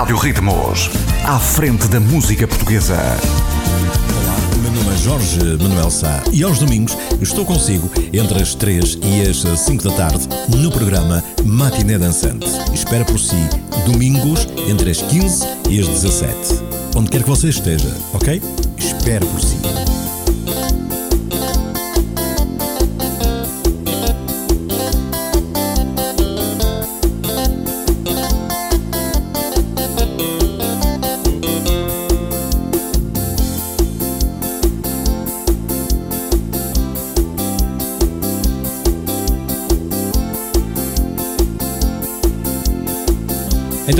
Rádio Ritmos. À frente da música portuguesa. Olá, o meu nome é Jorge Manuel Sá e aos domingos estou consigo entre as 3 e as 5 da tarde no programa Matiné Dançante. Espera por si, domingos entre as 15 e as 17. Onde quer que você esteja, ok? Espero por si.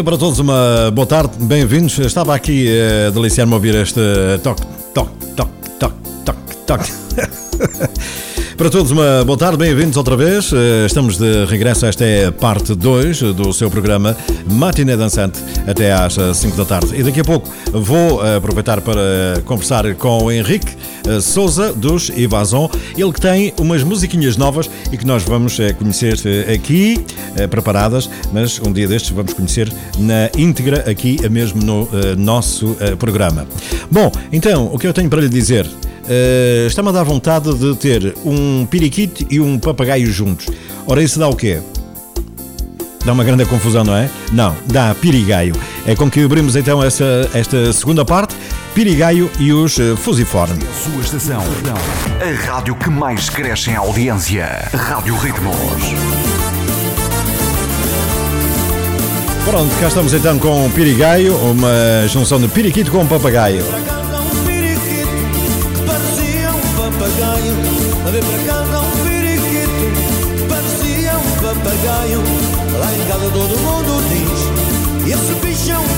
Para todos, uma boa tarde, bem-vindos. Estava aqui a deliciar-me a ouvir este toque, toque, toque, toque, toque, toque. Para todos, uma boa tarde, bem-vindos outra vez. Estamos de regresso. Esta é parte 2 do seu programa Matiné Dançante, até às 5 da tarde. E daqui a pouco vou aproveitar para conversar com o Henrique Souza dos Ivazon, ele que tem umas musiquinhas novas e que nós vamos conhecer aqui, preparadas, mas um dia destes vamos conhecer na íntegra aqui mesmo no nosso programa. Bom, então, o que eu tenho para lhe dizer? Está-me a dar vontade de ter um periquito e um papagaio juntos. Ora, isso dá o quê? Dá uma grande confusão, não é? Não, dá pirigaio. É com que abrimos então essa, esta segunda parte, Pirigaio e os uh, Fusiforme. Sua estação, a rádio que mais cresce em audiência. Rádio Ritmos. Pronto, cá estamos então com o Pirigaio, uma junção de periquito com papagaio todo mundo diz. Esse bicho é um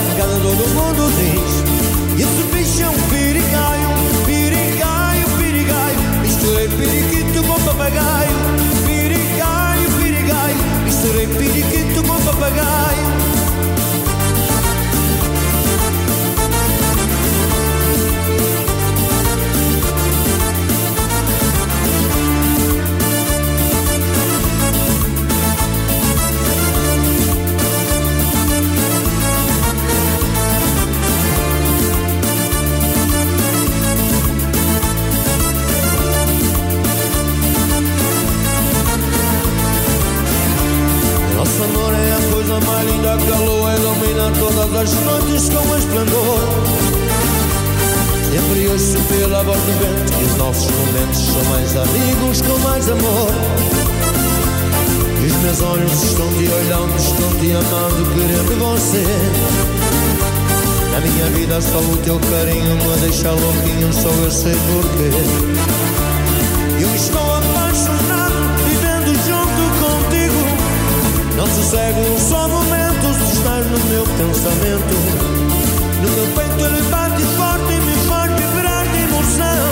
em casa todo mundo diz. Esse bicho é um perigaio Perigaio, perigaio Misturei periquito com papagaio. Perigaio, perigaio Misturei periquito com papagaio ilumina todas as noites com esplendor. Sempre ouço pela voz do vento que os nossos momentos são mais amigos com mais amor. E os meus olhos estão te olhando, estão te amando, querendo você. Na minha vida só o teu carinho me deixa louquinho, só eu sei porquê. Eu estou apaixonado, vivendo junto contigo. Não sossego só momentos, estás no meu No meu peito ele bate forte e me faz vibrar de emoção.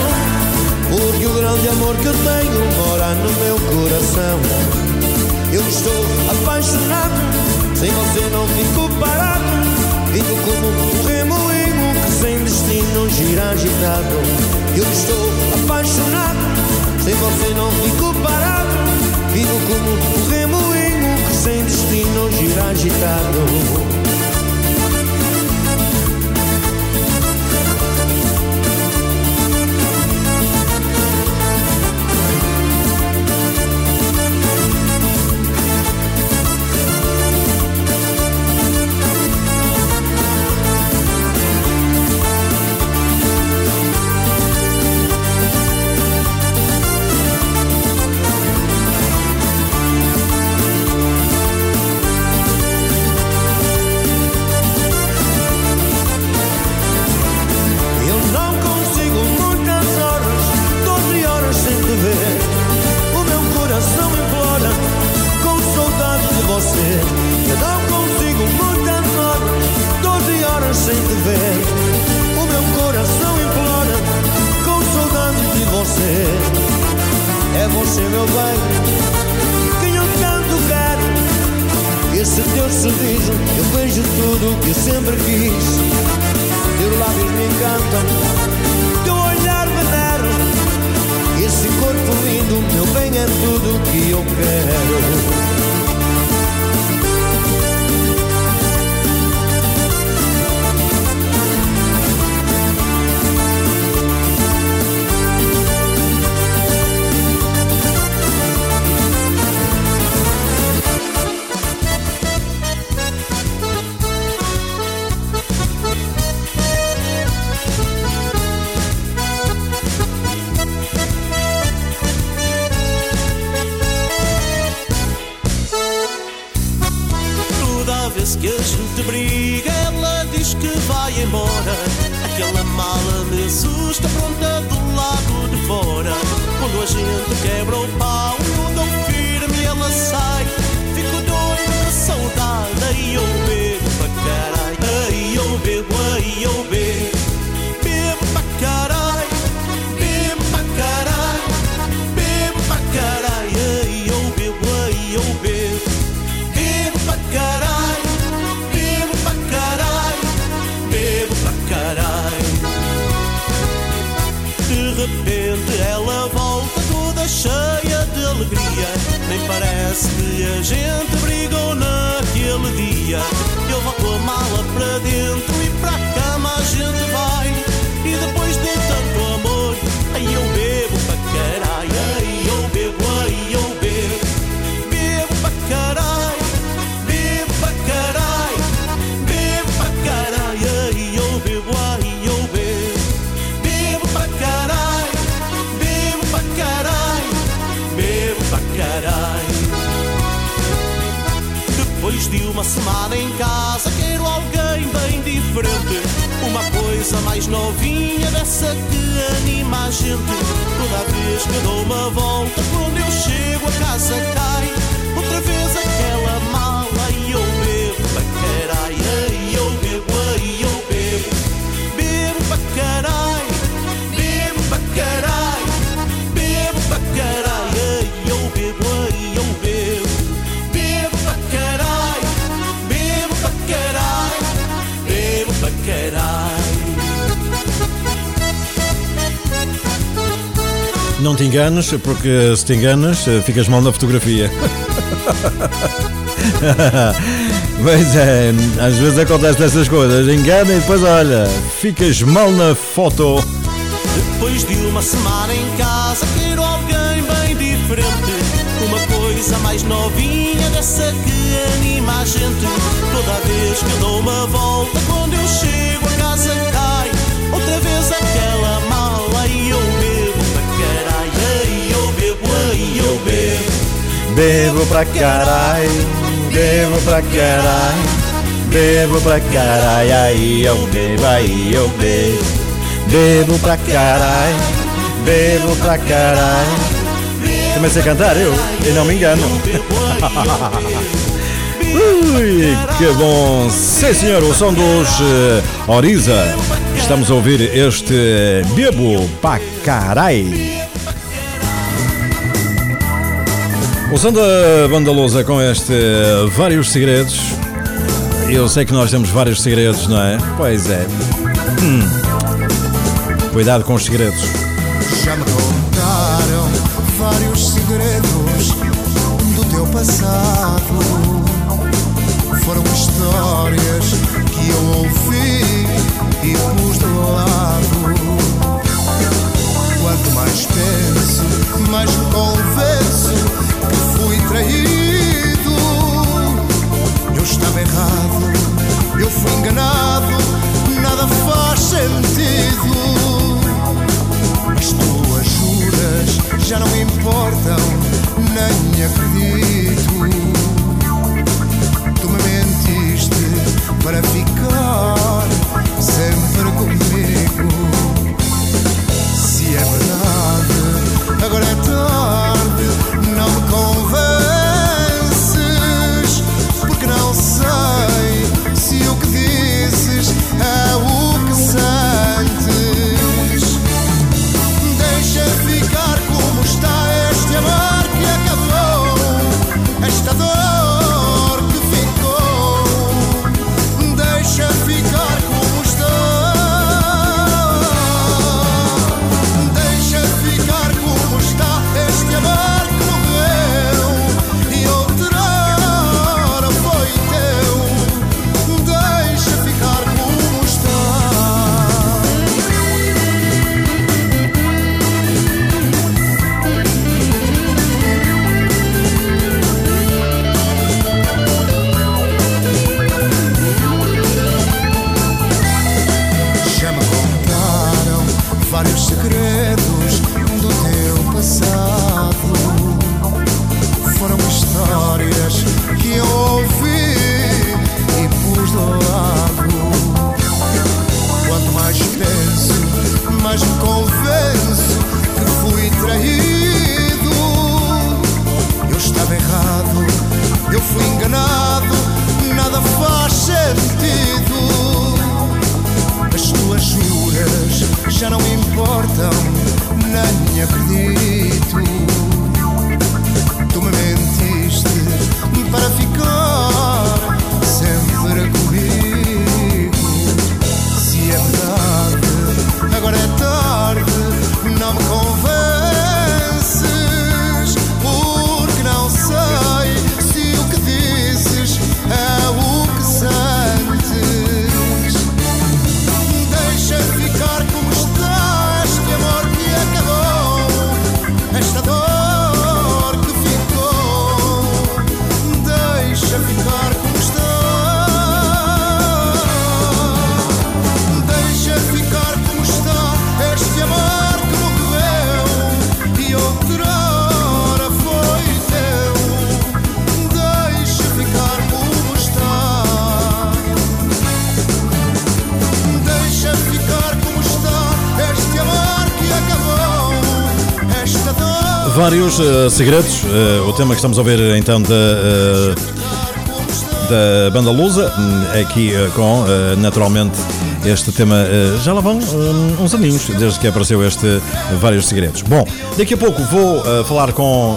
Porque o grande amor que eu tenho mora no meu coração. Eu estou apaixonado, sem você não fico parado. Vivo como um remoinho que sem destino gira agitado. Eu estou apaixonado, sem você não fico parado. Vivo como um remoinho que sem destino gira agitado. Que a gente brigou naquele dia. Eu volto a mala para dentro e semana em casa, quero alguém bem diferente. Uma coisa mais novinha dessa que anima a gente. Toda vez que dou uma volta, quando eu chego a casa cai. Outra vez aquela mala e eu bebo pra caralho. Não te enganes, porque se te enganas, ficas mal na fotografia. Pois é, às vezes acontece essas coisas. Engana e depois olha, ficas mal na foto. Depois de uma semana em casa, quero alguém bem diferente. Uma coisa mais novinha dessa que anima a gente. Toda vez que dou uma volta, quando eu chego a casa cai. Outra vez aquela Bebo pra caralho, bebo pra caralho, bebo pra caralho, aí eu bebo, aí eu bebo. Bebo pra caralho, bebo pra caralho. Comecei a cantar eu, e não me engano. Ui, que bom! Sim, senhor, o som dos eh, Oriza. Estamos a ouvir este Bebo pra caralho. O som da Banda Lousa com este Vários Segredos. Eu sei que nós temos vários segredos, não é? Pois é. Hum. Cuidado com os segredos. Já me contaram vários segredos do teu passado. Foram histórias que eu ouvi e pus de lado. Quanto mais penso, mais me convenço enganado, nada faz sentido. As tuas juras já não importam, nem acredito. Tu me mentiste para ficar segredos. Uh, o tema que estamos a ouvir então da, uh, da banda Lusa, hum, aqui com naturalmente este tema. já lá vão um, uns aninhos desde que apareceu este Vários Segredos. Bom, daqui a pouco vou falar com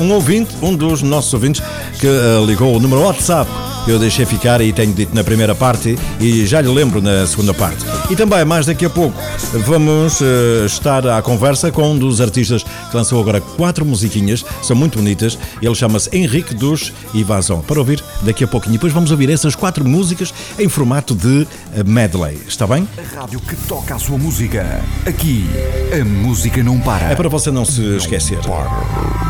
um ouvinte, um dos nossos ouvintes, que ligou o número WhatsApp eu deixei ficar e tenho dito na primeira parte e já lhe lembro na segunda parte. E também, mais daqui a pouco, vamos uh, estar à conversa com um dos artistas que lançou agora quatro musiquinhas, são muito bonitas. Ele chama-se Henrique dos Ivazon. Para ouvir daqui a pouquinho. Depois vamos ouvir essas quatro músicas em formato de eh, medley. Está bem? A rádio que toca a sua música. Aqui, a música não para. É para você não se esquecer. Para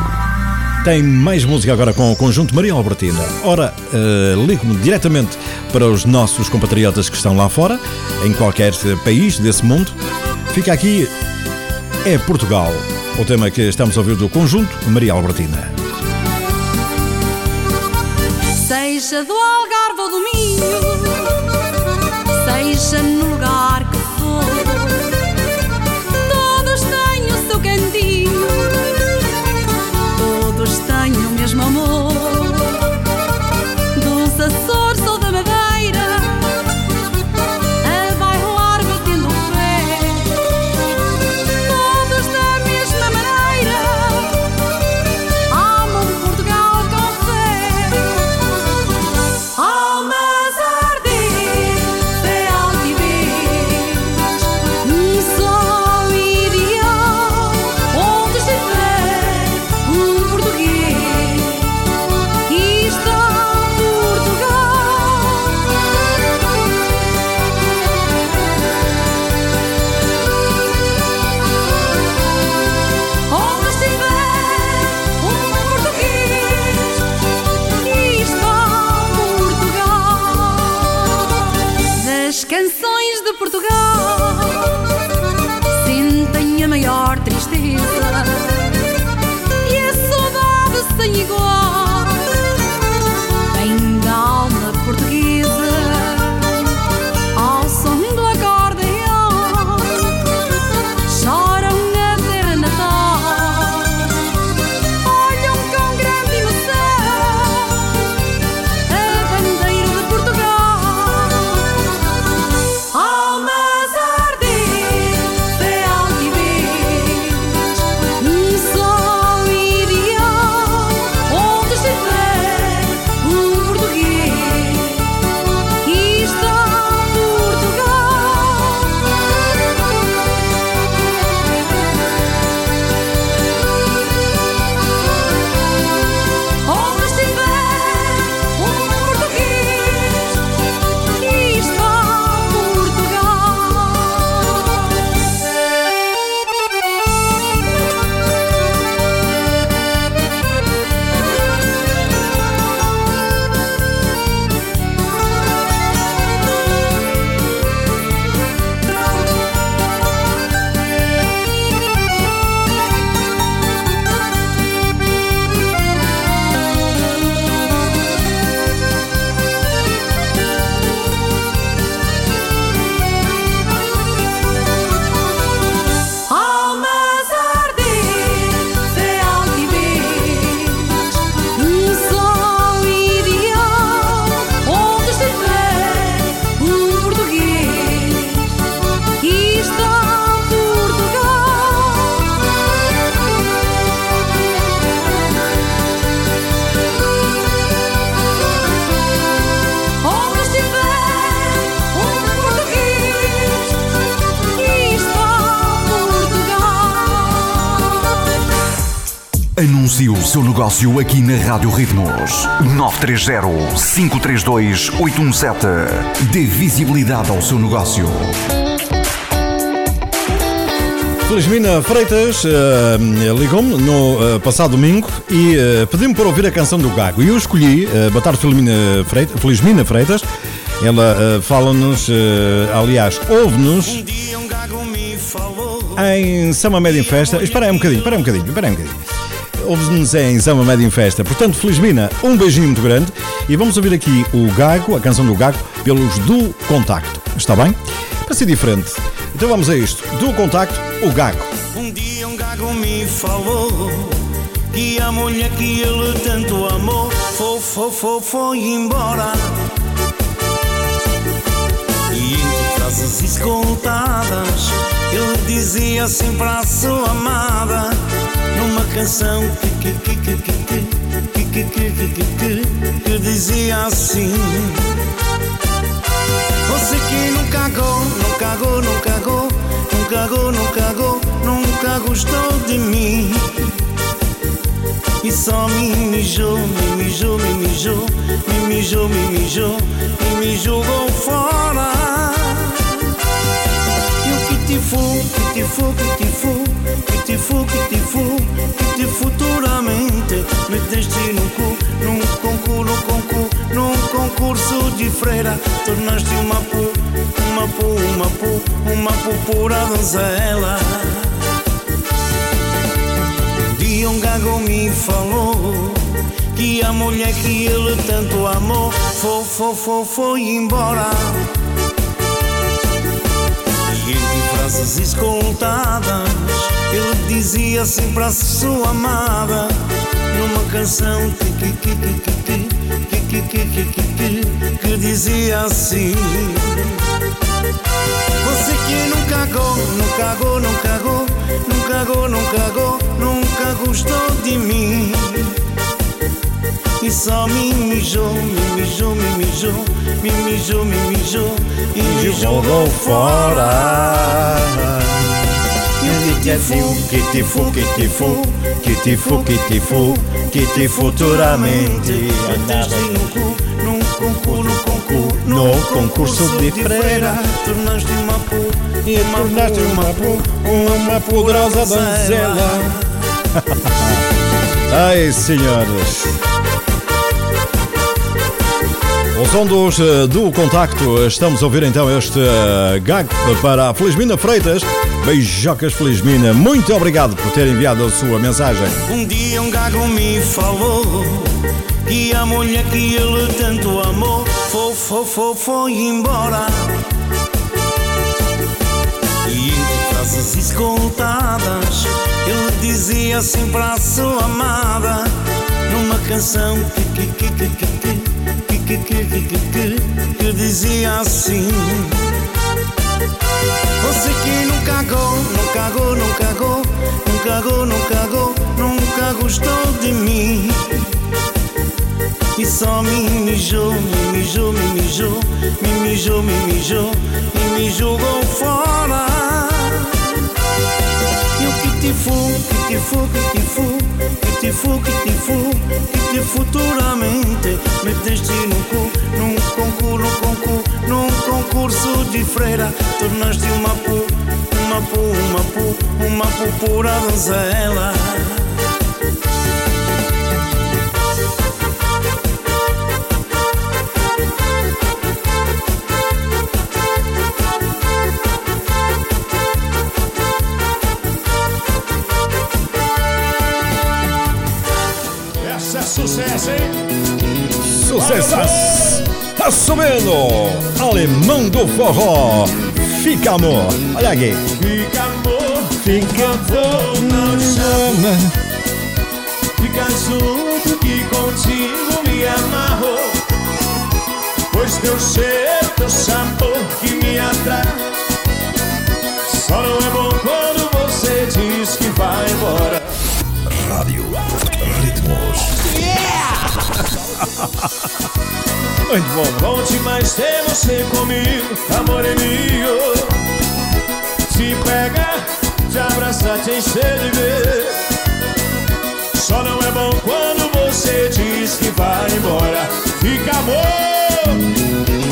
tem mais música agora com o conjunto Maria Albertina. Ora, uh, ligo-me diretamente para os nossos compatriotas que estão lá fora, em qualquer país desse mundo. Fica aqui, é Portugal, o tema que estamos a ouvir do conjunto Maria Albertina. Seja do Algarve ou do Minho, canções de Portugal. Anuncie o seu negócio aqui na Rádio Ritmos. 930-532-817. Dê visibilidade ao seu negócio. Felizmina Freitas uh, ligou-me no uh, passado domingo e uh, pediu-me para ouvir a canção do Gago. E eu escolhi, uh, boa tarde Felizmina Freitas, Felizmina Freitas. Ela fala-nos, aliás, ouve-nos em Sama Média em Festa. Espera aí um bocadinho, espera aí um bocadinho, espera aí um bocadinho ouve-nos em Sama Média em Festa. Portanto, Felizmina, um beijinho muito grande e vamos ouvir aqui o Gago, a canção do Gago, pelos do Contacto. Está bem? Para ser diferente. Então vamos a isto. Do Contacto, o Gago. Um dia um gago me falou que a mulher que ele tanto amou foi, foi, foi, foi embora. E entre frases escoltadas, ele dizia sempre à sua amada, numa canção que, que, que, que, que, que, que, que, que, que, dizia assim. Você que nunca cagou, não cagou, não cagou, não cagou, nunca gostou de mim. E só me mijou, me mijou, me mijou, me mijou, me mijou, e me jogou fora. E o que te fu, que te fu, que te fu, que te fu, que te fu, que te futuramente meteste no cu, num concurso, concurso, num concurso de freira, tornaste uma pu, uma pu, uma pu, uma pu pura donzela. Um dia um gago me falou que a mulher que ele tanto amou foi, foi, foi, foi embora. E entre frases escoltadas, dizia sempre a sua amada numa canção que dizia assim Você que nunca agou, nunca agou, nunca agou, Nunca agou, não cagou, nunca gostou de mim e só me mijou, me mijou, me mijou, me mijou, me mijou, e me jogou fora. E o que te fu, que te fu, que te fu, que te fu, que te fu, que te futuramente meteste no cu, num concurso, no concurso, No concurso de freira. tornaste uma pu, e tornaste uma, pu- uma poderosa donzela. Ai, senhores. O som dos, eh, do contacto, estamos a ouvir então este eh, gag para a Felizmina Freitas. Beijocas Felizmina, muito obrigado por ter enviado a sua mensagem. Um dia um gago me falou que a mulher que ele tanto amou foi, foi, foi, foi embora. E entre frases escoltadas, ele dizia sempre à sua amada, numa canção que, que, que, que, que, que, que, que, que, que, que, que dizia assim. Você que não cagou, não cagou, não cagou, não cagou, não cagou, nunca gostou de mim. E só me mijou, me mijou, me mijou, me mijou, me mijou e me jogou fora. E o que te fu, que te fu, que te fu, que te fu, que te fu, que te futuramente meteste no cu, num concurso, num concurso, num concurso de freira, tornaste uma pu, uma pu, uma pu, uma pu pura donzela. Sucessas! Assumindo! Alemão do forró! Fica amor! Olha aqui! Fica amor, fica amor, não chama. Fica junto que contigo me amarro. Pois teu cheiro, teu sabor que me atrai. Só não é bom quando você diz que vai embora. Rádio Ritmos. Muito bom! Bom demais ter você comigo, amor é meu. Te pegar, te abraçar, te encher de ver. Só não é bom quando você diz que vai embora. Fica amor.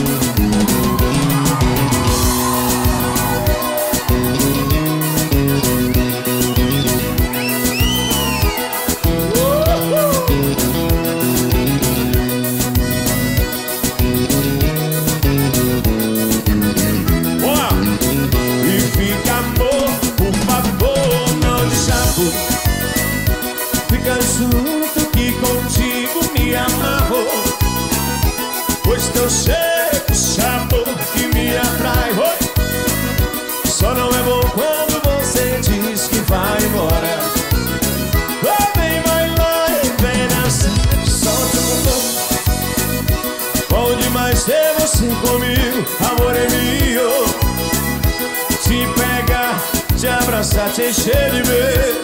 Te abraçar, te encher de beijo.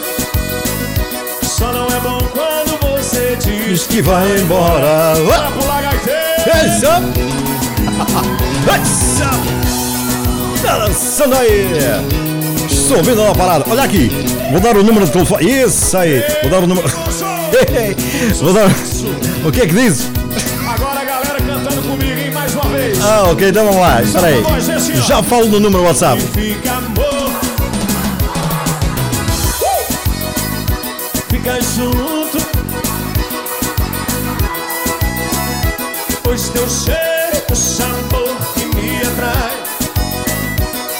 Só não é bom quando você diz que vai embora. Bora pular gaiteiro. Tá dançando aí! Estou ouvindo uma parada. Olha aqui. Vou dar o número de telefone. Isso aí. Vou dar o número. Vou dar. O que é que diz? Agora a galera cantando comigo, hein? Mais uma vez. Ah, ok, então vamos lá. Espera aí. Já falo no número WhatsApp. Fica junto. Pois teu cheiro, o sabor que me atrai.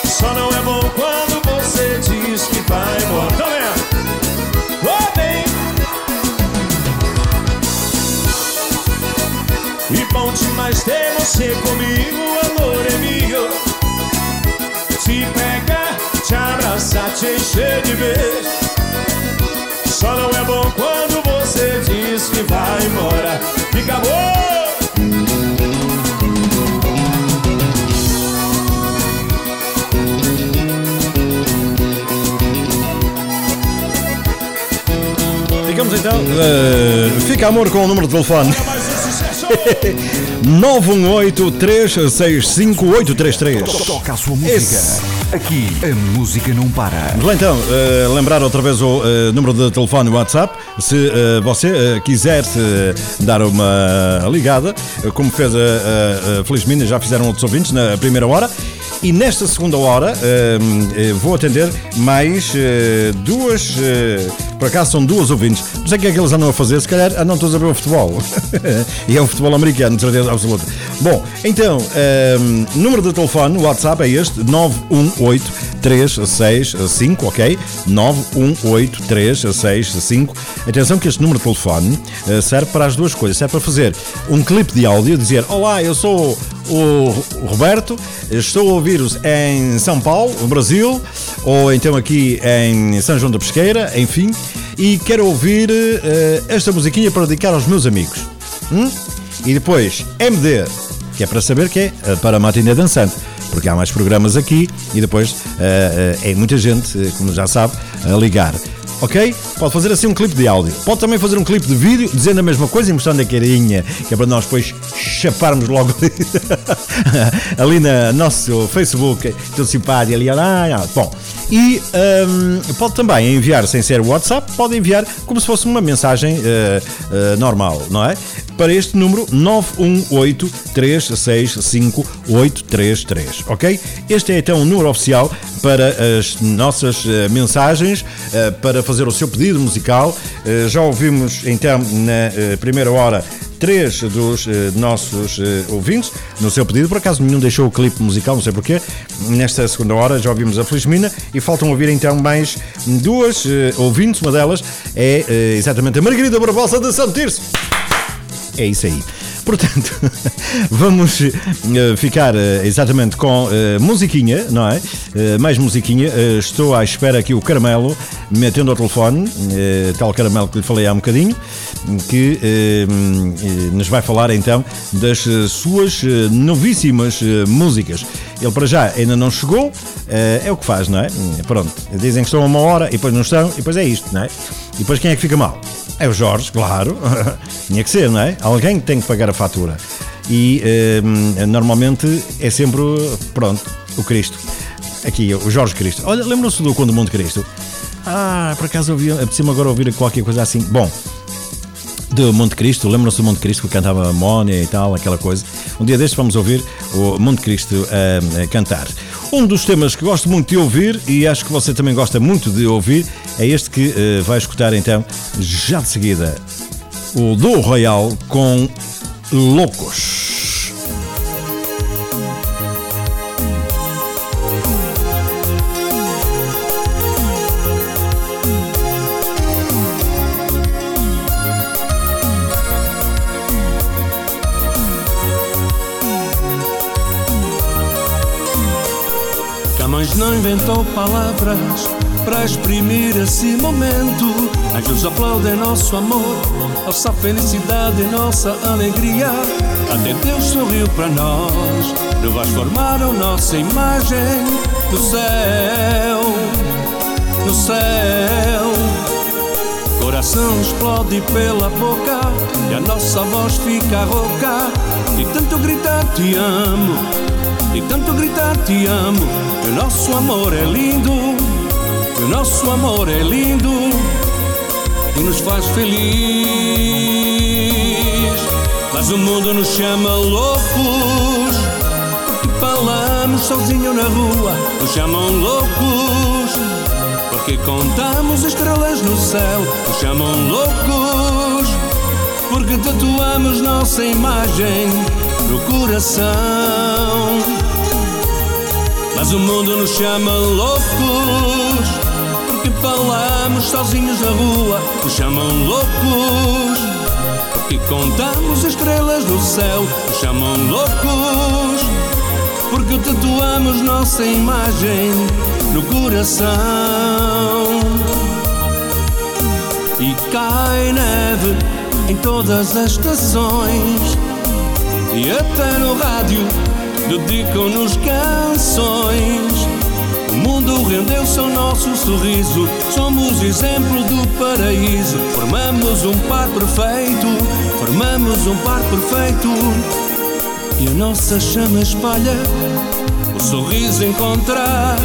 Só não é bom quando você diz que vai embora. Tá bem. E bom demais ter você comigo, amor é meu. Te pegar, te abraçar, te encher de beijo. Só não é bom quando você diz que vai embora. Fica bom. Ficamos então. eh, fica amor com o número de telefone. Mais um sucesso. 918-365-833. Toca a sua música. Aqui, a música não para. Vamos lá então, eh, lembrar outra vez o eh, número de telefone WhatsApp. Se eh, você quiser dar uma ligada, como fez a, Feliz Minas, já fizeram outros ouvintes na primeira hora. E nesta segunda hora vou atender mais duas, por acaso são duas ouvintes. Não sei o que é que eles andam a fazer, se calhar andam todos a ver o futebol. e é um futebol americano, de certeza absoluta. Bom, então, eh, número de telefone, WhatsApp é este, 918 365, ok? 918 365. Atenção que este número de telefone eh, serve para as duas coisas. Serve para fazer um clipe de áudio, dizer Olá, eu sou o Roberto, estou a ouvir-vos em São Paulo, no Brasil, ou então aqui em São João da Pesqueira, enfim, e quero ouvir eh, esta musiquinha para dedicar aos meus amigos. Hum? E depois, MD, que é para saber que é eh, para a matinê dançante, porque há mais programas aqui e depois eh, eh, é muita gente, como já sabe, a ligar. Ok? Pode fazer assim um clipe de áudio. Pode também fazer um clipe de vídeo dizendo a mesma coisa e mostrando a carinha, que é para nós depois chaparmos logo ali, ali no nosso Facebook, tudo simpático ali. Ah. Bom, e hum, pode também enviar sem ser WhatsApp, pode enviar como se fosse uma mensagem eh, eh, normal, não é? Para este número 918 365 833, ok? Este é então o número oficial para as nossas eh, mensagens, para fazer o seu pedido musical. Eh, já ouvimos então na eh, primeira hora três dos eh, nossos ouvintes no seu pedido. Por acaso nenhum deixou o clipe musical, não sei porquê. Nesta segunda hora já ouvimos a Felizmina e faltam ouvir então mais duas ouvintes. Uma delas é exatamente a Margarida Barbosa de Santo Tirso. É isso aí. Portanto, vamos eh, ficar eh, exatamente com eh, musiquinha, não é? Mais musiquinha. Estou à espera aqui o Caramelo me atende ao telefone, tal Caramelo que lhe falei há um bocadinho, que eh, eh, nos vai falar então das eh, suas novíssimas músicas. Ele para já ainda não chegou, é o que faz, não é? Pronto, dizem que estão a uma hora e depois não estão, e depois é isto, não é? E depois quem é que fica mal? É o Jorge, claro. Tinha que ser, não é? Alguém tem que pagar a fatura. E eh, normalmente é sempre, pronto, o Cristo. Aqui, o Jorge Cristo. Olha, lembram-se do Conde Monte Cristo? Ah, por acaso ouvi, apeteceu-me agora ouvir qualquer coisa assim. Bom, do Monte Cristo, lembram-se do Monte Cristo que cantava Mónia e tal, aquela coisa. Um dia destes vamos ouvir o Monte Cristo a, a cantar. Um dos temas que gosto muito de ouvir e acho que você também gosta muito de ouvir é este que eh, vai escutar então já de seguida. O do Royal com Loucos. Não inventou palavras para exprimir esse momento. Anjos aplaudem nosso amor, nossa felicidade, nossa alegria. Até Deus sorriu para nós. Tu vais nossa imagem no céu, no céu. Coração explode pela boca e a nossa voz fica rouca. E tanto gritar te amo, e tanto gritar te amo. O nosso amor é lindo, o nosso amor é lindo e nos faz feliz. Mas o mundo nos chama loucos porque falamos sozinho na rua. Nos chamam loucos porque contamos estrelas no céu. Nos chamam loucos porque tatuamos nossa imagem no coração. Mas o mundo nos chama loucos porque falamos sozinhos na rua. Nos chamam loucos porque contamos estrelas no céu. Nos chamam loucos porque tatuamos nossa imagem no coração. E cai neve em todas as estações e até no rádio dedicam-nos canções. O mundo rendeu-se ao nosso sorriso, somos exemplo do paraíso. Formamos um par perfeito, formamos um par perfeito. E a nossa chama espalha o sorriso encontrar.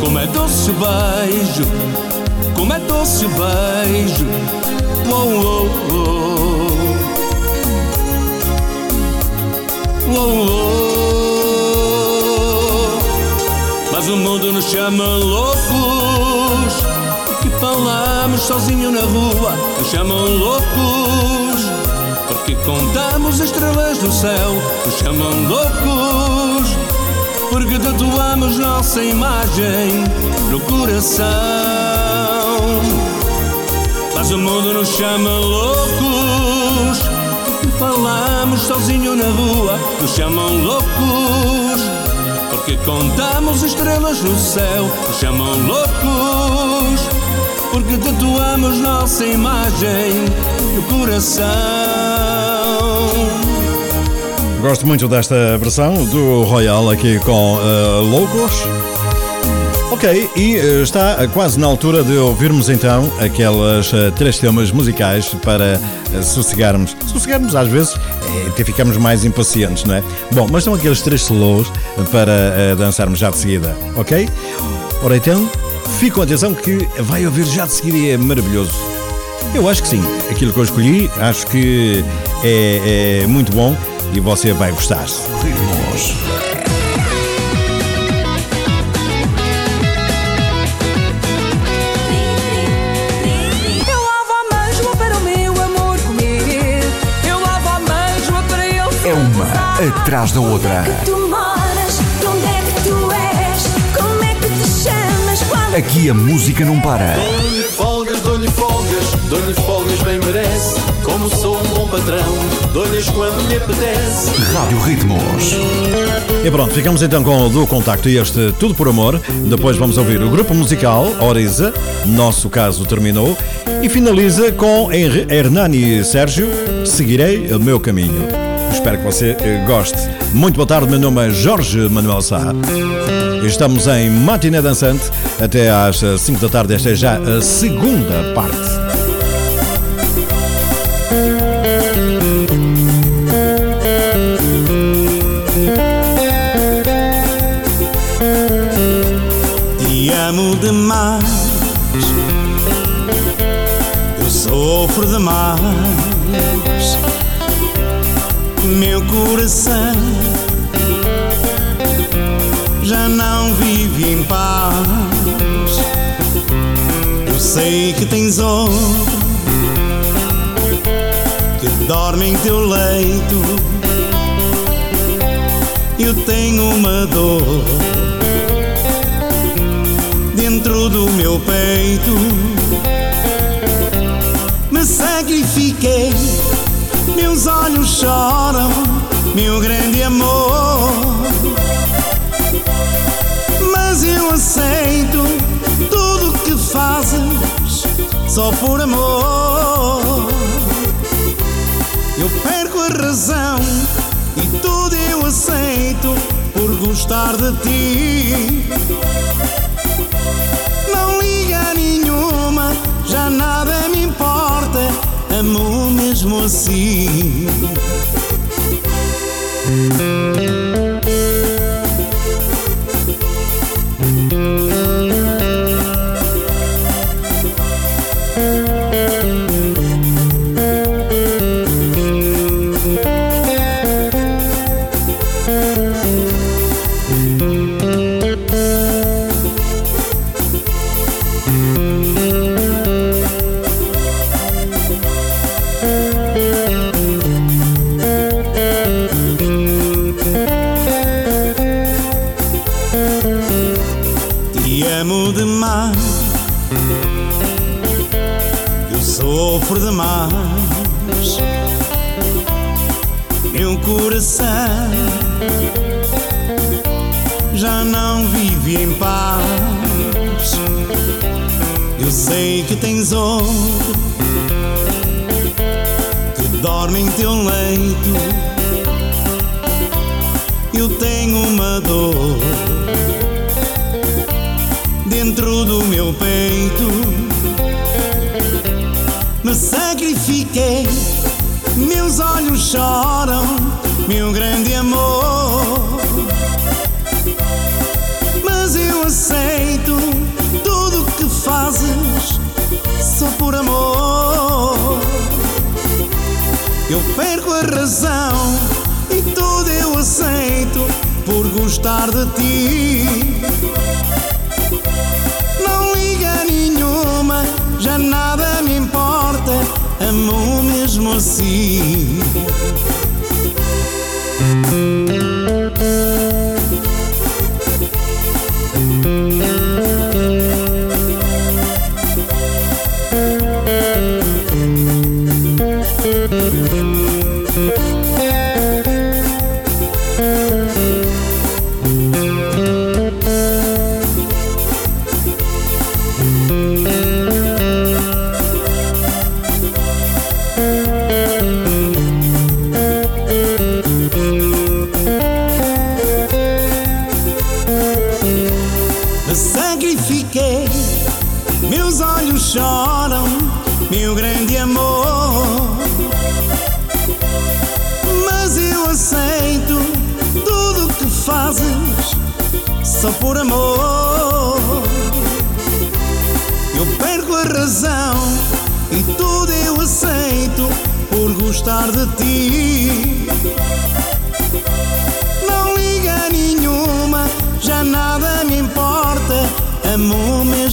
Como é doce beijo, como é doce beijo. Uou, uou, uou. Uou, uou. Mas o mundo nos chama loucos. Porque falamos sozinho na rua Nos chamam loucos. Porque contamos estrelas do céu Nos chamam loucos. Porque tatuamos nossa imagem no coração. Mas o mundo nos chama loucos. Porque falamos sozinho na rua Nos chamam loucos porque contamos estrelas no céu, chamam loucos, porque tatuamos nossa imagem no coração. Gosto muito desta versão do Royal aqui com uh, Loucos. Ok, e uh, está quase na altura de ouvirmos então aquelas uh, três temas musicais para sossegarmos. Sossegarmos às vezes até ficamos mais impacientes, não é? Bom, mas são aqueles três slows para dançarmos já de seguida, ok? Ora então, fique com atenção que vai ouvir já de seguida e é maravilhoso. Eu acho que sim, aquilo que eu escolhi, acho que é, é muito bom e você vai gostar. Ritmos. Chamas? Qual é Aqui a música não para. Dou-lhe folgas, dou-lhe folgas, dou-lhe folgas bem merece. Como sou um bom patrão, dou-lhes quando lhe apetece. Rádio Ritmos. E pronto, ficamos então com o do contacto e este Tudo por Amor. Depois vamos ouvir o grupo musical Oriza, nosso caso terminou. E finaliza com Hernani Sérgio, Seguirei o meu caminho. Espero que você eh, goste. Muito boa tarde, meu nome é Jorge Manuel Sá. Estamos em Matiné Dançante até às 5 da tarde. Esta é já a segunda parte. Te amo demais, eu sofro demais. Meu coração já não vive em paz. Eu sei que tens outro que dorme em teu leito. Eu tenho uma dor dentro do meu peito. Me sacrifiquei, meus olhos choram, meu grande amor. Mas eu aceito tudo que fazes, só por amor. Eu perco a razão e tudo eu aceito por gostar de ti. Não liga nenhuma, já nada me importa, amo mesmo assim.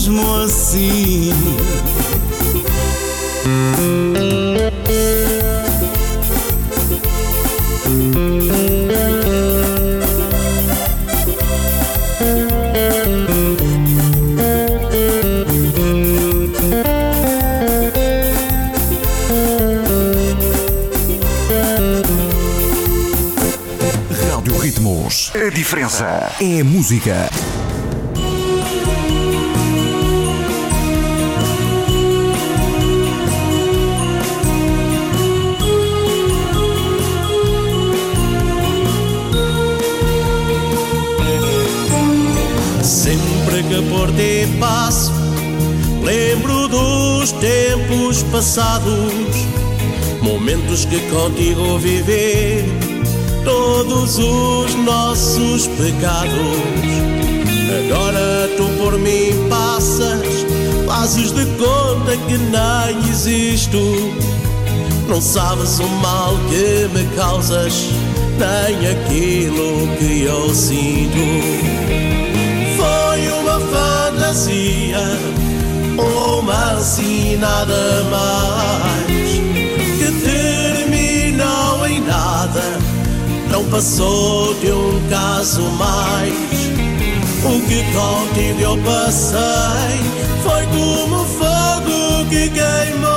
Mesmo assim. Rádio Ritmos. A diferença é música. Passados, momentos que contigo vivi, todos os nossos pecados. Agora tu por mim passas, fazes de conta que nem existo. Não sabes o mal que me causas, nem aquilo que eu sinto. Foi uma fantasia, romance e nada mais que terminou em nada. Não passou de um caso mais. O que contigo eu passei foi como fogo que queimou.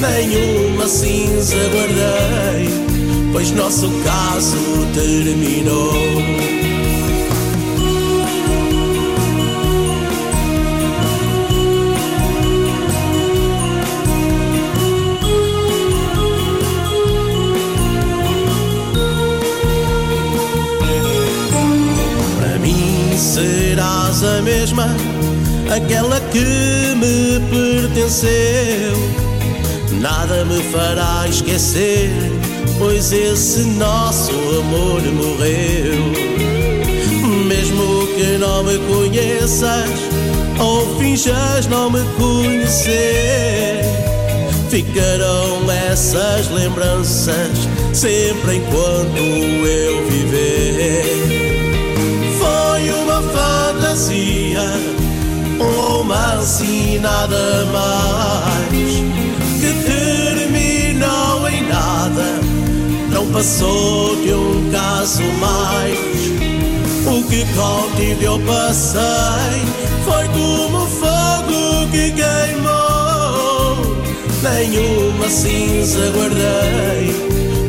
Nenhuma cinza guardei, pois nosso caso terminou. Mesma, aquela que me pertenceu. Nada me fará esquecer, pois esse nosso amor morreu. Mesmo que não me conheças, ou finjas não me conhecer, ficarão essas lembranças sempre enquanto eu viver. E nada mais que terminou em nada. Não passou de um caso mais. O que contigo eu passei foi como fogo que queimou. Nenhuma cinza guardei,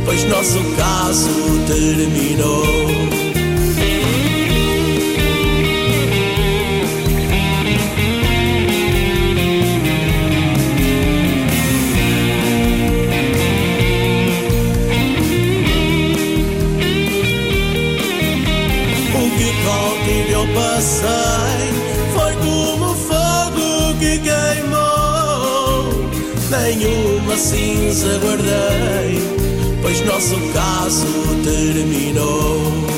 pois nosso caso terminou. Nenhuma cinza guardei, pois nosso caso terminou.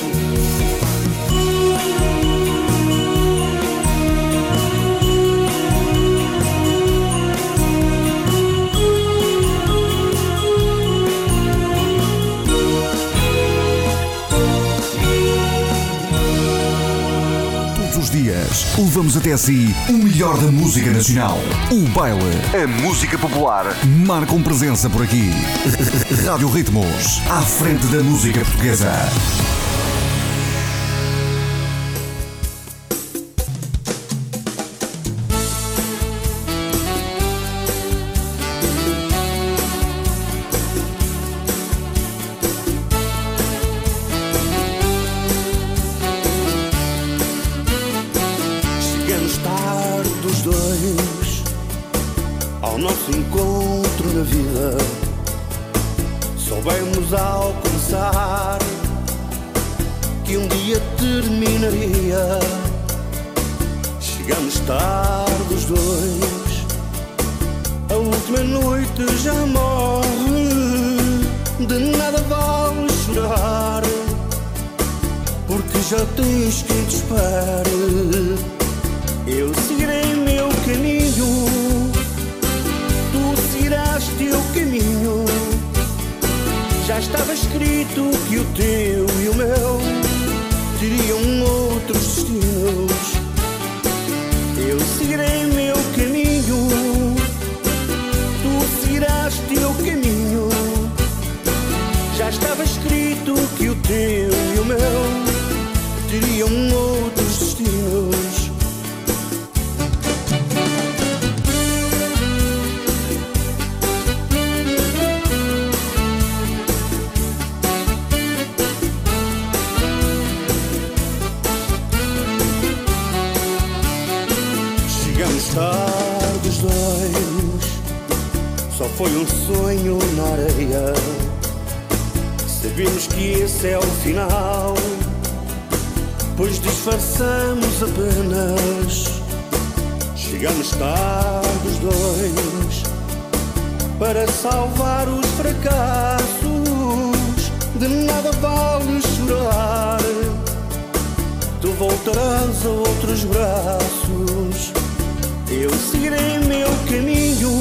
Levamos até si o melhor da música nacional. O baile, a música popular, marcam presença por aqui. Rádio Ritmos, à frente da música portuguesa. Seguirás teu caminho. Já estava escrito que o teu e o meu teriam outros esse é o final, pois disfarçamos apenas. Chegamos tarde os dois, para salvar os fracassos. De nada vale chorar, tu voltarás a outros braços. Eu seguirei meu caminho,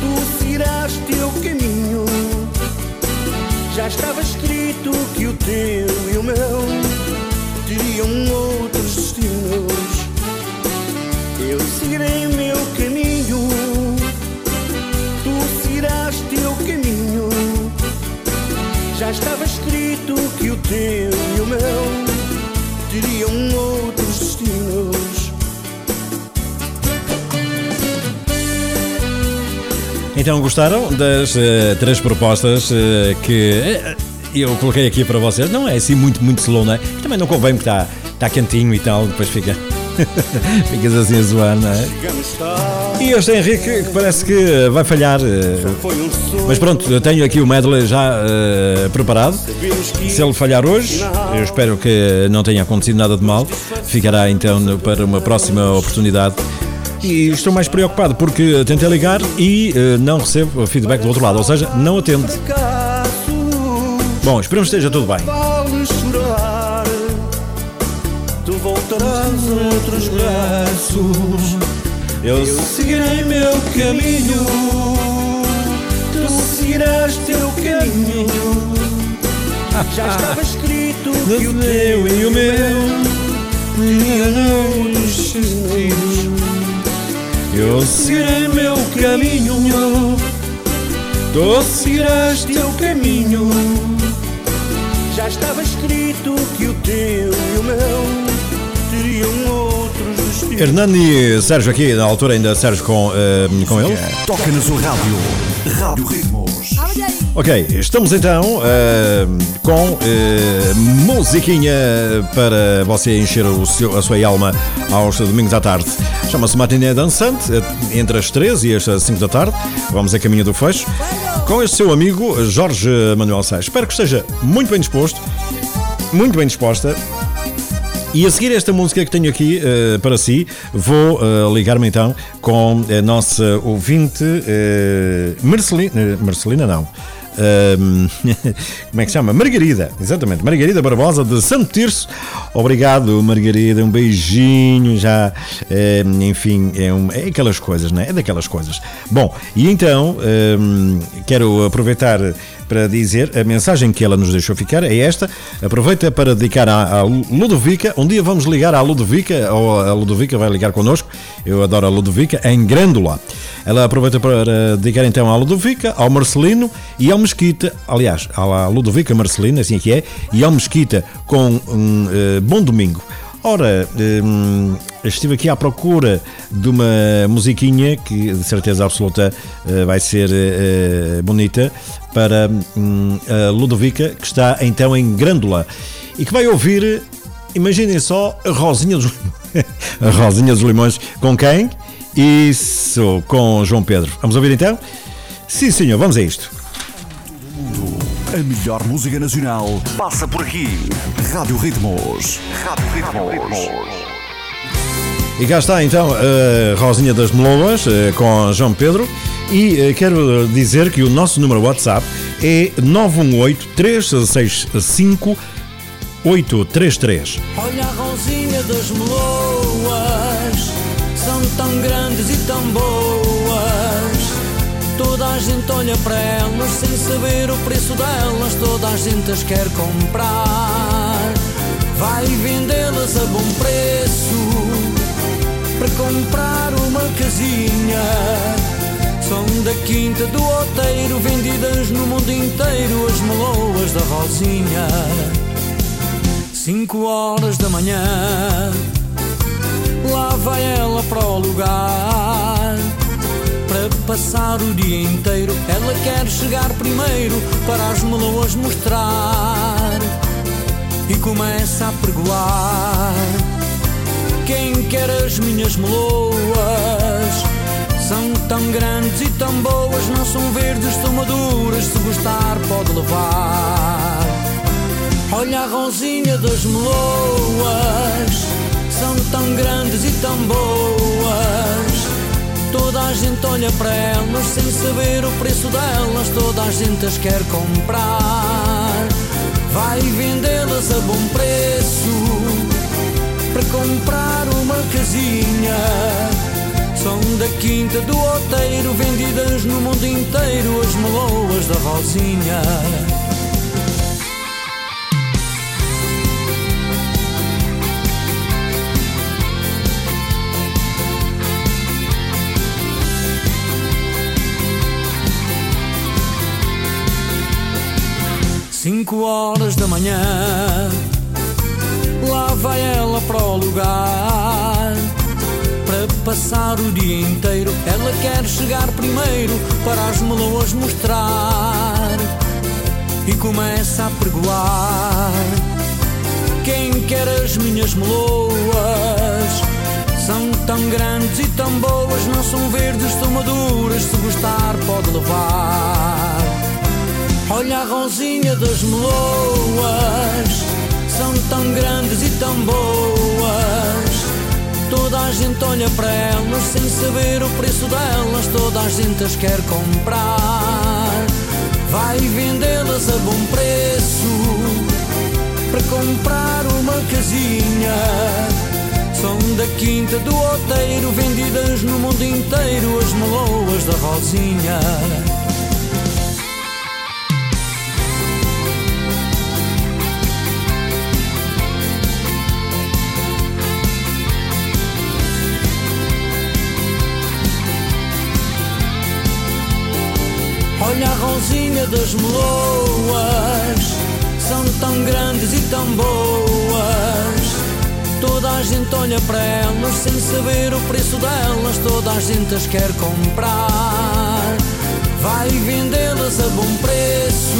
tu seguirás teu caminho. Já estava escrito que o teu e o meu teriam outros destinos. Eu seguirei meu caminho, tu seguirás teu caminho. Já estava escrito que o teu e o meu teriam outros Então gostaram das eh, três propostas eh, que eh, eu coloquei aqui para vocês? Não é assim muito, muito slow, não é? Também não convém porque está, está quentinho e tal, depois fica. Ficas assim a zoar, não é? E este Henrique que parece que vai falhar. Mas pronto, eu tenho aqui o medley já eh, preparado. Se ele falhar hoje, eu espero que não tenha acontecido nada de mal. Ficará então para uma próxima oportunidade. E estou mais preocupado porque tentei ligar e eh, não recebo feedback do outro lado, ou seja, não atende. Bom, esperemos que esteja tudo bem. Vale chorar, tu voltarás a outros braços. Eu Seguirei meu caminho, tu seguirás teu caminho. Já estava escrito que o teu e o meu teriam os destinos. Eu Seguirei meu caminho, tu seguirás teu caminho. Já estava escrito que o teu e o meu teriam outros destinos. Hernani Sérgio aqui, na altura ainda Sérgio com, eh, com ele. Toca na sua rádio. Rádio. Ok, estamos então eh, com eh, musiquinha para você encher seu- a sua alma aos domingos à tarde. Chama-se Matiné Dançante, eh, entre as 3 e as 5 da tarde. Vamos a caminho do fecho. Com este seu amigo Jorge Manuel Sá. Espero que esteja muito bem disposto, muito bem disposta. E a seguir esta música que tenho aqui eh, para si, vou eh, ligar-me então com a nossa ouvinte eh, Marcelina, Marcelina não. Como é que se chama? Margarida, exatamente, Margarida Barbosa de Santo Tirso. Obrigado, Margarida, um beijinho. Já, enfim, é, um- é aquelas coisas, né? É daquelas coisas. Bom, e então quero aproveitar para dizer a mensagem que ela nos deixou ficar é esta. Aproveita para dedicar à, à Ludovica. Um dia vamos ligar à Ludovica, ou a Ludovica vai ligar connosco. Eu adoro a Ludovica, em Grândola. Ela aproveita para dedicar então à Ludovica, ao Marcelino e ao Mesquita. Aliás, à Ludovica Marcelino, assim é que é, e ao Mesquita com um eh, bom domingo. Ora, hum, estive aqui à procura de uma musiquinha que de certeza absoluta eh, vai ser eh, bonita para hum, a Ludovica, que está então em Grândola e que vai ouvir, imaginem só, a Rosinha dos a Rosinha dos Limões com quem? Isso, com João Pedro. Vamos ouvir então? Sim, senhor, vamos a isto. A melhor música nacional passa por aqui. Rádio Ritmos. Rádio Ritmos. E cá está então a Rosinha das Meloas eh, com João Pedro. E eh, quero dizer que o nosso número WhatsApp é 918 365 833. Olha a rosinha das meloas, gente olha para elas sem saber o preço delas, toda a gente as quer comprar. Vai vendê-las a bom preço para comprar uma casinha. São da quinta do outeiro, vendidas no mundo inteiro, as meloas da Rosinha. Cinco horas da manhã Lá vai ela para o lugar Para passar o dia inteiro. Ela quer chegar primeiro Para as meloas mostrar. E começa a pregoar. Quem quer as minhas meloas? São tão grandes e tão boas Não são verdes, são maduras. Se gostar pode levar. Olha a rosinha das meloas, são tão grandes e tão boas. Toda a gente olha para elas sem saber o preço delas, toda a gente as quer comprar. Vai vendê-las a bom preço para comprar uma casinha. São da quinta do outeiro, vendidas no mundo inteiro, as meloas da Rosinha. Horas da manhã. Lá vai ela para o lugar Para passar o dia inteiro. Ela quer chegar primeiro Para as meloas mostrar. E começa a pregoar Quem quer as minhas meloas? São tão grandes e tão boas, não são verdes, são maduras. Se gostar, pode levar. Olha a rosinha das meloas, são tão grandes e tão boas. Toda a gente olha para elas sem saber o preço delas, toda a gente as quer comprar. Vai vendê-las a bom preço para comprar uma casinha. São da quinta do outeiro, vendidas no mundo inteiro, as meloas da Rosinha. Olha a rosinha das meloas, são tão grandes e tão boas. Toda a gente olha para elas sem saber o preço delas, toda a gente as quer comprar. Vai vendê-las a bom preço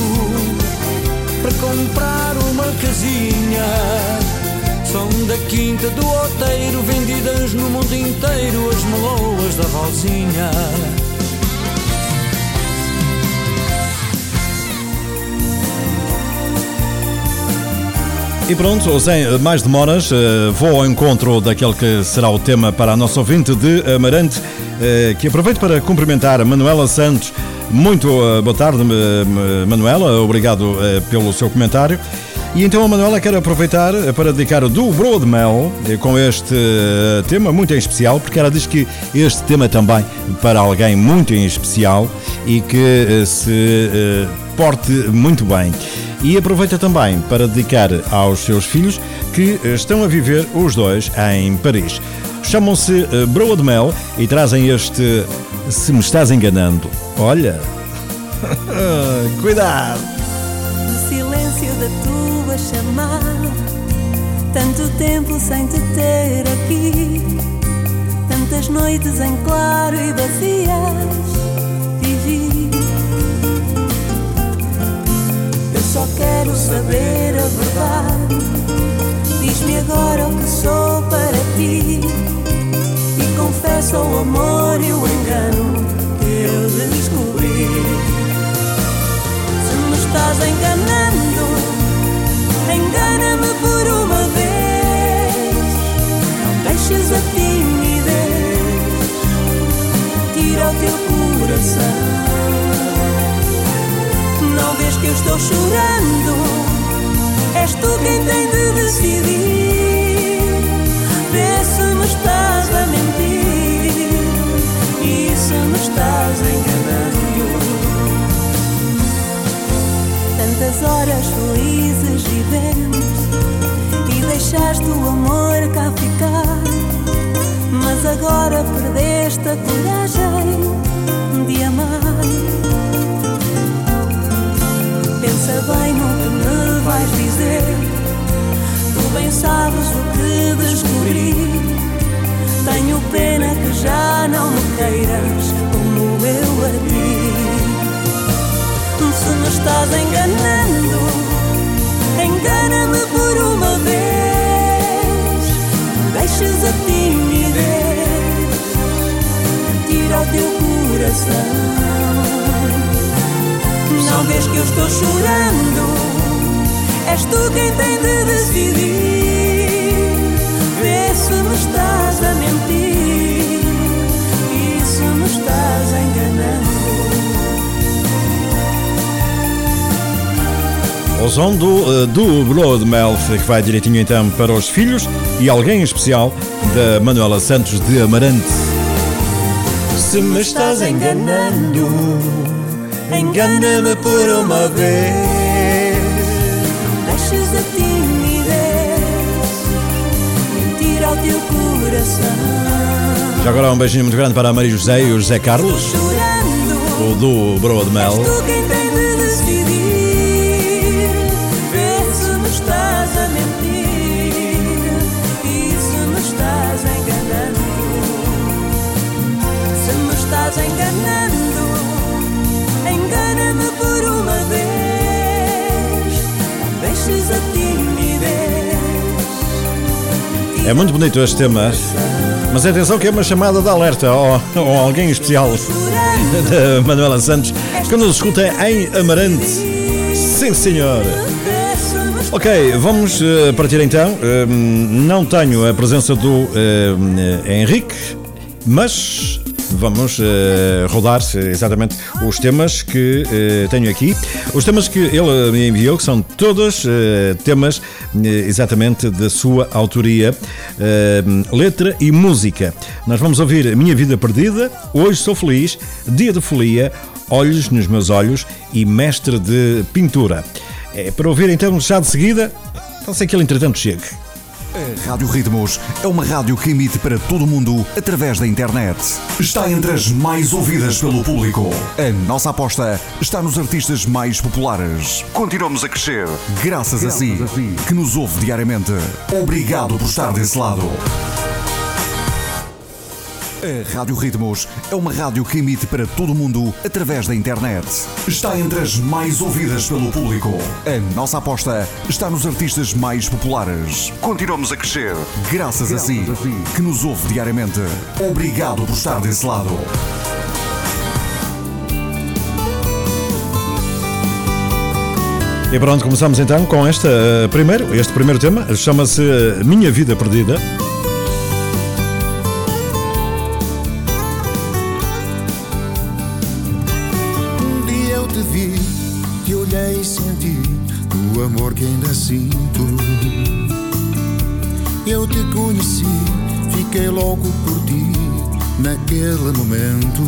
para comprar uma casinha. São da quinta do outeiro, vendidas no mundo inteiro, as meloas da Rosinha. E pronto, sem mais demoras, eh, vou ao encontro daquele que será o tema para a nossa ouvinte de Amarante, eh, que aproveito para cumprimentar Manuela Santos. Muito eh, boa tarde, Manuela, obrigado pelo seu comentário. E então a Manuela quer aproveitar para dedicar do Broa de Mel com este tema muito em especial, porque ela diz que este tema também para alguém muito em especial e que se porte muito bem. E aproveita também para dedicar aos seus filhos que estão a viver os dois em Paris. Chamam-se Broa de Mel e trazem este Se Me Estás Enganando. Olha! Cuidado! No silêncio da tua chamada, tanto tempo sem te ter aqui, tantas noites em claro e vazias só quero saber a verdade. Diz-me agora o que sou para ti. E confesso ao amor e o engano que eu descobri. Se me estás enganando, engana-me por uma vez. Não deixes a timidez, tira o teu coração. Não vês que eu estou chorando? És tu quem tem de decidir. Vê se me estás a mentir e se me estás enganando. Tantas horas felizes vivemos e deixaste o amor cá ficar. Mas agora perdeste a coragem de amar. Pensa bem no que me vais dizer. Tu bem sabes o que descobri. Tenho pena que já não me queiras como eu a ti. Se me estás enganando, engana-me por uma vez. Deixes a timidez, tira o teu coração. Não vês que eu estou chorando? És tu quem tem de decidir. Vê se me estás a mentir e se me estás enganando. O som do, eh, do Blood que vai direitinho então para os filhos e alguém especial da Manuela Santos de Amarante. Se me estás enganando, engana-me por uma vez. Deixes a timidez, mentir ao teu coração. Já agora um beijinho muito grande para a Maria José e o José Carlos, o do Broa de Mel. tu quem É muito bonito este tema. Mas atenção que é uma chamada de alerta ou, ou alguém especial da Manuela Santos que nos escuta em Amarante. Sim, senhor. Ok, vamos uh, partir então. Uh, não tenho a presença do uh, Henrique, mas vamos rodar exatamente os temas que tenho aqui. Os temas que ele me enviou, que são todos temas exatamente da sua autoria, letra e música. Nós vamos ouvir Minha Vida Perdida, Hoje Sou Feliz, Dia de Folia, Olhos nos Meus Olhos e Mestre de Pintura. É para ouvir então já de seguida, não sei que ele entretanto chegue. A Rádio Ritmos é uma rádio que emite para todo o mundo através da internet. Está entre as mais ouvidas pelo público. A nossa aposta está nos artistas mais populares. Continuamos a crescer graças, graças a, si, a si, que nos ouve diariamente. Obrigado por estar desse lado. A Rádio Ritmos é uma rádio que emite para todo o mundo através da internet. Está entre as mais ouvidas pelo público. A nossa aposta está nos artistas mais populares. Continuamos a crescer graças, graças a, si, a si, que nos ouve diariamente. Obrigado por estar desse lado. E pronto, começamos então com esta, uh, primeiro, este primeiro tema, chama-se Minha Vida Perdida. Fiquei louco por ti naquele momento.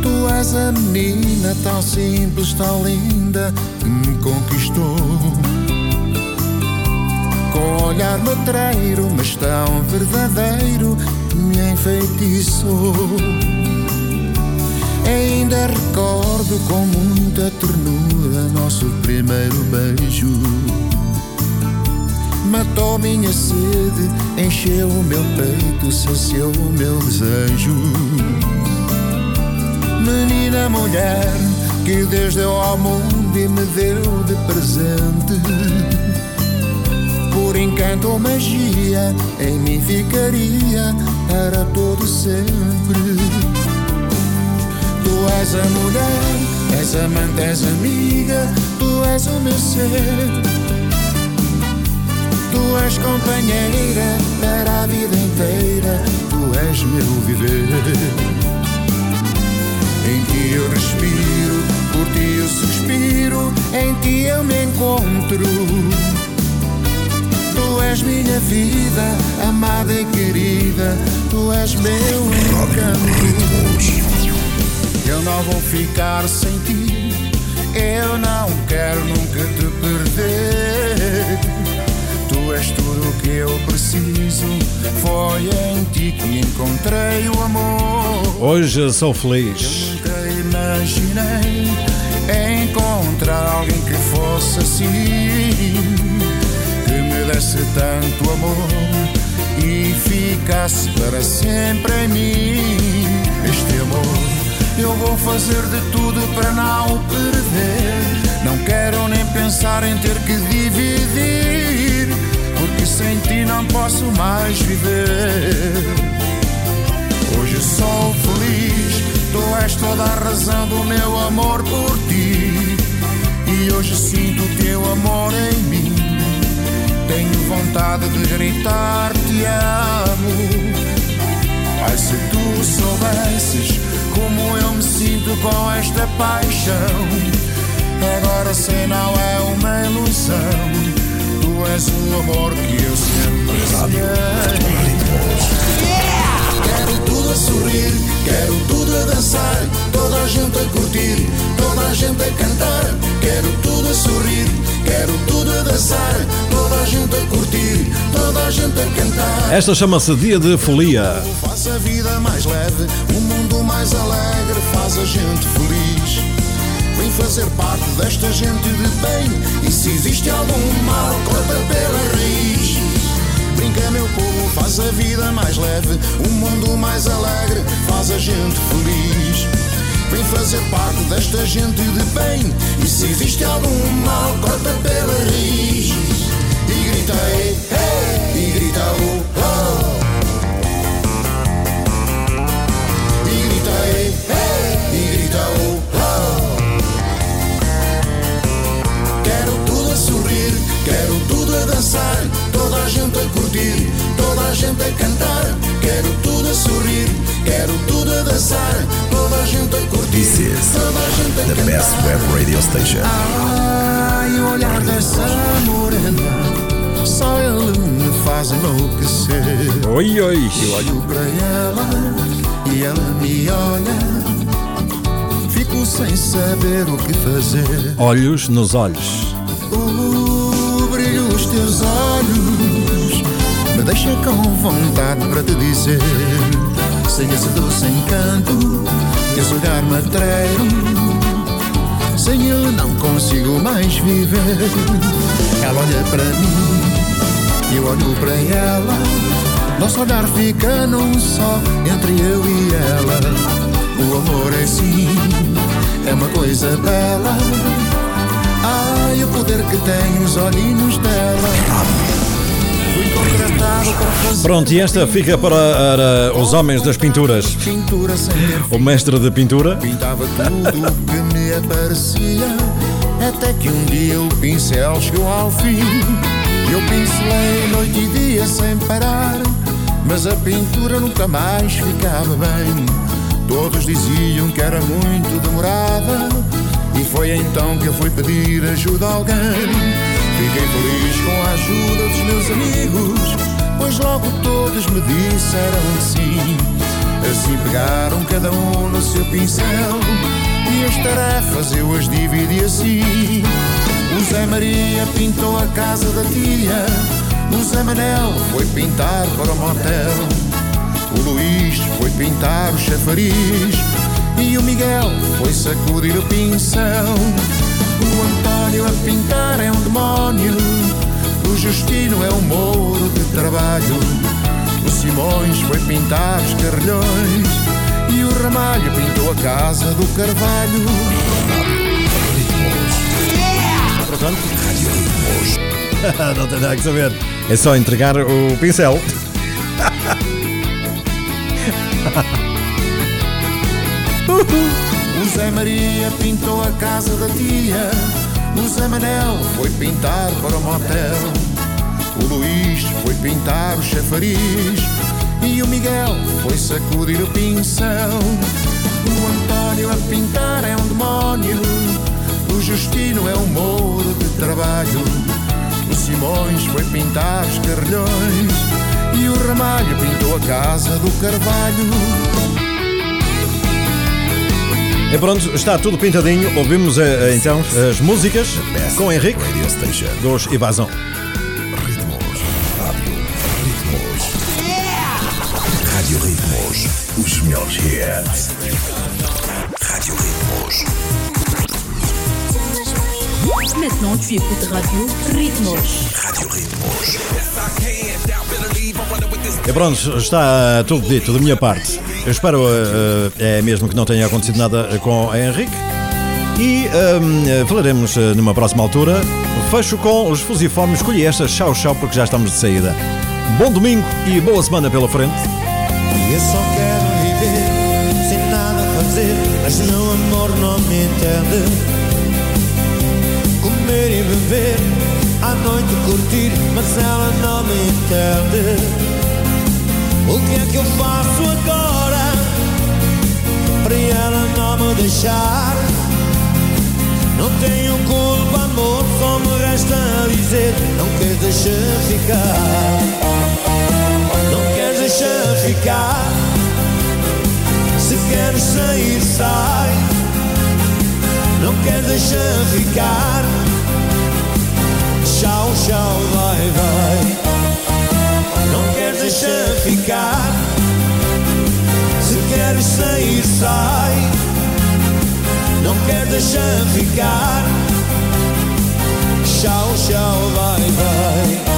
Tu és a menina tão simples, tão linda, que me conquistou. Com olhar matreiro, mas tão verdadeiro, me enfeitiçou. Ainda recordo com muita ternura nosso primeiro beijo. Matou minha sede, encheu o meu peito, saciou o meu desejo. Menina mulher que Deus deu ao mundo e me deu de presente. Por encanto ou magia, em mim ficaria para todo sempre. Tu és a mulher, és amante, és amiga, tu és o meu ser. Tu és companheira para a vida inteira, tu és meu viver. Em ti eu respiro, por ti eu suspiro, em ti eu me encontro. Tu és minha vida, amada e querida, tu és meu encanto. Eu não vou ficar sem ti. Eu não quero nunca te perder. Tu és tudo o que eu preciso. Foi em ti que encontrei o amor. Hoje sou feliz. Eu nunca imaginei encontrar alguém que fosse assim. Que me desse tanto amor e ficasse para sempre em mim. Este amor eu vou fazer de tudo para não o perder. Não quero nem pensar em ter que dividir, sem ti não posso mais viver. Hoje sou feliz, tu és toda a razão do meu amor por ti. E hoje sinto o teu amor em mim. Tenho vontade de gritar: Te amo. Ai, se tu soubesses como eu me sinto com esta paixão. Agora sei não é uma ilusão. Tu és o amor que eu sempre sonhei. Quero tudo a sorrir, quero tudo a dançar, toda a gente a curtir, toda a gente a cantar. Quero tudo a sorrir, quero tudo a dançar, toda a gente a curtir, toda a gente a cantar. Esta chama-se Dia de Folia. Faz a vida mais leve, o mundo mais alegre, faz a gente feliz. Vem fazer parte desta gente de bem, e se existe algum mal, corta pela raiz. Brinca, meu povo, faz a vida mais leve, um mundo mais alegre, faz a gente feliz. Vem fazer parte desta gente de bem, e se existe algum mal, corta pela raiz. E grita, ei, e grita, oh. Quero tudo a dançar, toda a gente a curtir, toda a gente a cantar. Quero tudo a sorrir, quero tudo a dançar, toda a gente a curtir. This is the cantar. best web radio station. Ai, o olhar dessa morena, só ele me faz enlouquecer. Oi, oi. Eu olho para ela e ela me olha. Fico sem saber o que fazer. Olhos nos olhos. Uh, teus olhos me deixa com vontade para te dizer. Sem esse doce encanto, esse olhar matreiro, sem ele não consigo mais viver. Ela olha para mim, eu olho para ela. Nosso olhar fica num só entre eu e ela. O amor é sim, é uma coisa bela. Ai, o poder que tem os olhinhos dela. Fui contratado para fazer Pronto, e esta fica para, para os homens das pinturas. O mestre de pintura. Pintava tudo o que me aparecia Até que um dia o pincel chegou ao fim Eu pincelei noite e dia sem parar Mas a pintura nunca mais ficava bem Todos diziam que era muito demorada E foi então que eu fui pedir ajuda a alguém. Fiquei feliz com a ajuda dos meus amigos Pois logo todos me disseram sim. Assim pegaram cada um no seu pincel E as tarefas eu as dividi assim. O Zé Maria pintou a casa da tia O Zé Manel foi pintar para o motel. O Luís foi pintar o chafariz E o Miguel foi sacudir o pincel O António a pintar é um demónio O Justino é um mouro de trabalho o Simões foi pintar os carrilhões e o Ramalho pintou a casa do Carvalho. Portanto, não tem nada que saber. É só entregar o pincel. O Zé Maria pintou a casa da tia. O Zé Manel foi pintar para o motel. O Luís foi pintar o chafariz. E o Miguel foi sacudir o pincel. O António a pintar é um demónio. O Justino é um mouro de trabalho. O Simões foi pintar os carrilhões. E o Ramalho pintou a casa do Carvalho. E pronto, está tudo pintadinho. Ouvimos eh, então as músicas com Henrique Radio dos Evasão. Ritmos. Rádio. Ritmos. Rádio Ritmos. Os melhores hits. Rádio Ritmos. Maintenant, tu écoutes Radio Ritmos. Rádio Ritmos. E pronto, está tudo dito da minha parte. Eu espero eh, eh, é mesmo que não tenha acontecido nada com a Henrique. E ehm, falaremos eh, numa próxima altura. Fecho com os fusiformes. Escolhi esta, tchau, tchau, porque já estamos de saída. Bom domingo e boa semana pela frente. Eu só quero viver sem nada fazer, mas meu amor não me entende. Comer e beber, à noite curtir, mas ela não me entende. O que é que eu faço agora para ela não me deixar? Não tenho culpa, amor, só me resta dizer: não queres deixar ficar. Não queres deixar ficar Se queres sair, sai Não queres deixar ficar Tchau, tchau, vai, vai Não queres deixar ficar. Se queres sair, sai. Não queres deixar ficar. Tchau, tchau, vai, vai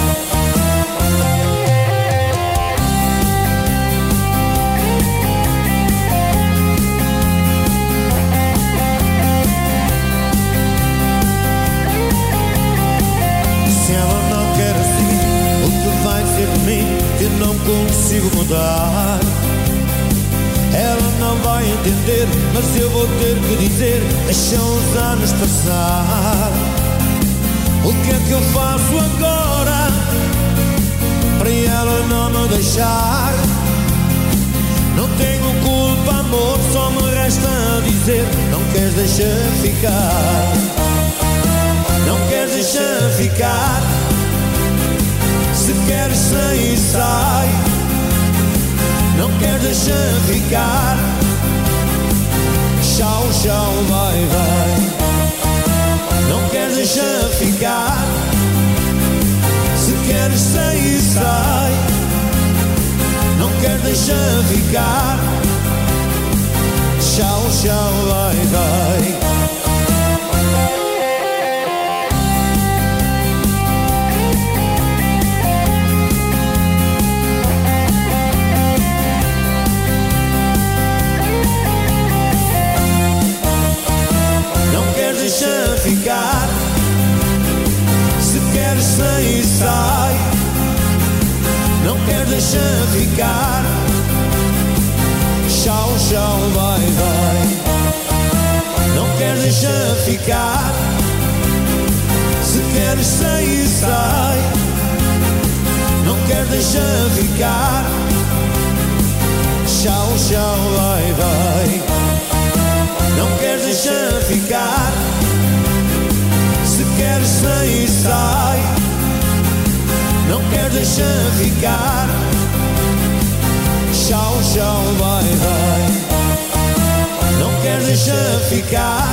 de mim que não consigo mudar? Ela não vai entender, mas eu vou ter que dizer: deixa os anos passar. O que é que eu faço agora para ela não me deixar. Não tenho culpa, amor, só me resta dizer: Não queres deixar ficar. Não queres deixar ficar. Sair, sai. Não queres deixar ficar. Tchau, tchau, vai, vai. Não queres deixar ficar. Se queres sair, sai. Não queres deixar ficar. Tchau, tchau, vai, vai. Ficar. Se queres sair, sai. Não queres deixar ficar. Tchau, tchau, vai, vai. Não queres deixar ficar. Se queres sair, sai. Não queres deixar ficar. Tchau, tchau, vai, vai. Não queres deixar ficar. Queres sair, sai. Não queres deixar ficar. Tchau, tchau, vai, vai. Não queres deixar ficar.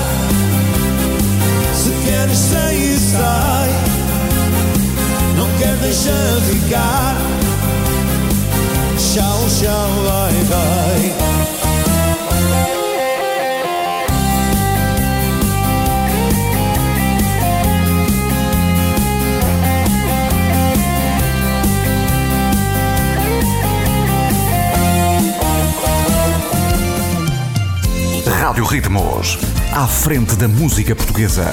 Se queres sair, sai. Não queres deixar ficar. Tchau, tchau, vai, vai. Rádio Ritmos. À frente da música portuguesa.